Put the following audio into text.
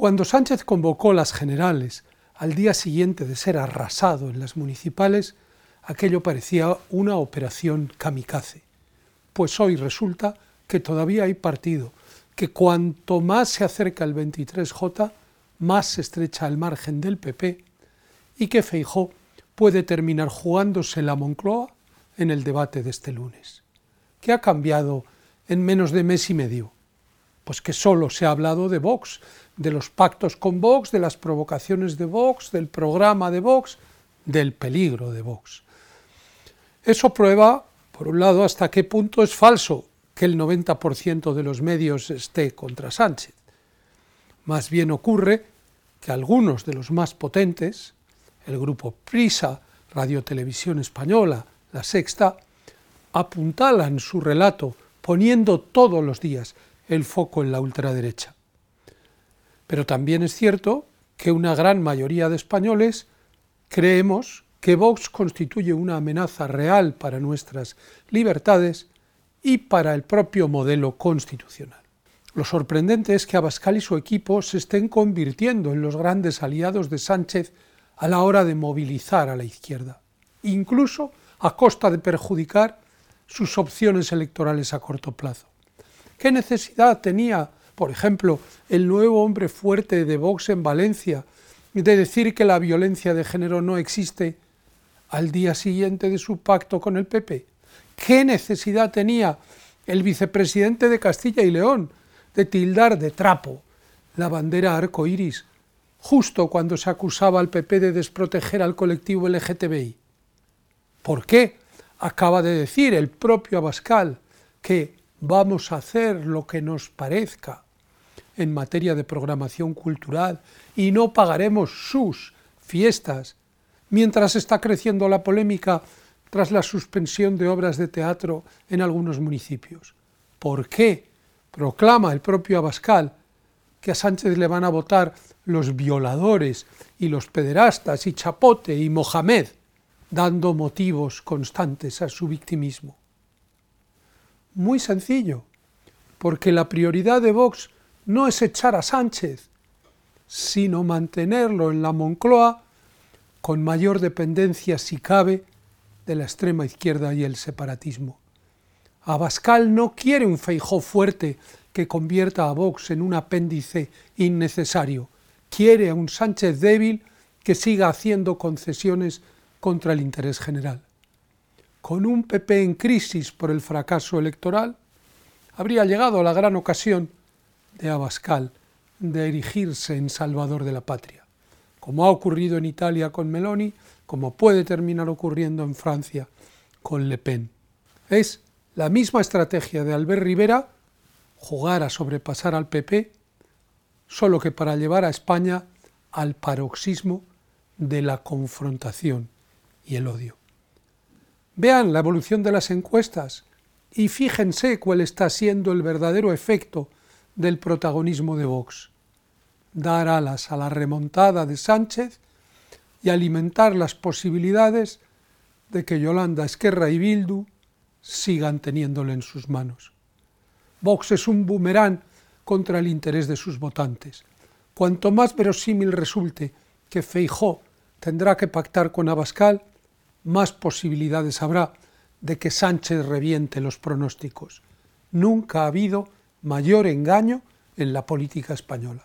Cuando Sánchez convocó las generales al día siguiente de ser arrasado en las municipales, aquello parecía una operación kamikaze. Pues hoy resulta que todavía hay partido, que cuanto más se acerca el 23J, más se estrecha el margen del PP y que Feijó puede terminar jugándose la Moncloa en el debate de este lunes. ¿Qué ha cambiado en menos de mes y medio? Pues que solo se ha hablado de Vox, de los pactos con Vox, de las provocaciones de Vox, del programa de Vox, del peligro de Vox. Eso prueba, por un lado, hasta qué punto es falso que el 90% de los medios esté contra Sánchez. Más bien ocurre que algunos de los más potentes, el grupo Prisa, Radio Televisión Española, La Sexta, apuntalan su relato poniendo todos los días el foco en la ultraderecha. Pero también es cierto que una gran mayoría de españoles creemos que Vox constituye una amenaza real para nuestras libertades y para el propio modelo constitucional. Lo sorprendente es que Abascal y su equipo se estén convirtiendo en los grandes aliados de Sánchez a la hora de movilizar a la izquierda, incluso a costa de perjudicar sus opciones electorales a corto plazo. ¿Qué necesidad tenía por ejemplo, el nuevo hombre fuerte de Vox en Valencia, de decir que la violencia de género no existe al día siguiente de su pacto con el PP. ¿Qué necesidad tenía el vicepresidente de Castilla y León de tildar de trapo la bandera arcoíris justo cuando se acusaba al PP de desproteger al colectivo LGTBI? ¿Por qué? Acaba de decir el propio Abascal que vamos a hacer lo que nos parezca en materia de programación cultural y no pagaremos sus fiestas, mientras está creciendo la polémica tras la suspensión de obras de teatro en algunos municipios. ¿Por qué? Proclama el propio Abascal que a Sánchez le van a votar los violadores y los pederastas y Chapote y Mohamed, dando motivos constantes a su victimismo. Muy sencillo, porque la prioridad de Vox no es echar a Sánchez, sino mantenerlo en la Moncloa con mayor dependencia, si cabe, de la extrema izquierda y el separatismo. Abascal no quiere un feijó fuerte que convierta a Vox en un apéndice innecesario. Quiere a un Sánchez débil que siga haciendo concesiones contra el interés general. Con un PP en crisis por el fracaso electoral, habría llegado la gran ocasión de Abascal de erigirse en salvador de la patria, como ha ocurrido en Italia con Meloni, como puede terminar ocurriendo en Francia con Le Pen. Es la misma estrategia de Albert Rivera, jugar a sobrepasar al PP, solo que para llevar a España al paroxismo de la confrontación y el odio. Vean la evolución de las encuestas y fíjense cuál está siendo el verdadero efecto del protagonismo de Vox, dar alas a la remontada de Sánchez y alimentar las posibilidades de que Yolanda Esquerra y Bildu sigan teniéndole en sus manos. Vox es un boomerang contra el interés de sus votantes. Cuanto más verosímil resulte que Feijó tendrá que pactar con Abascal, más posibilidades habrá de que Sánchez reviente los pronósticos. Nunca ha habido mayor engaño en la política española.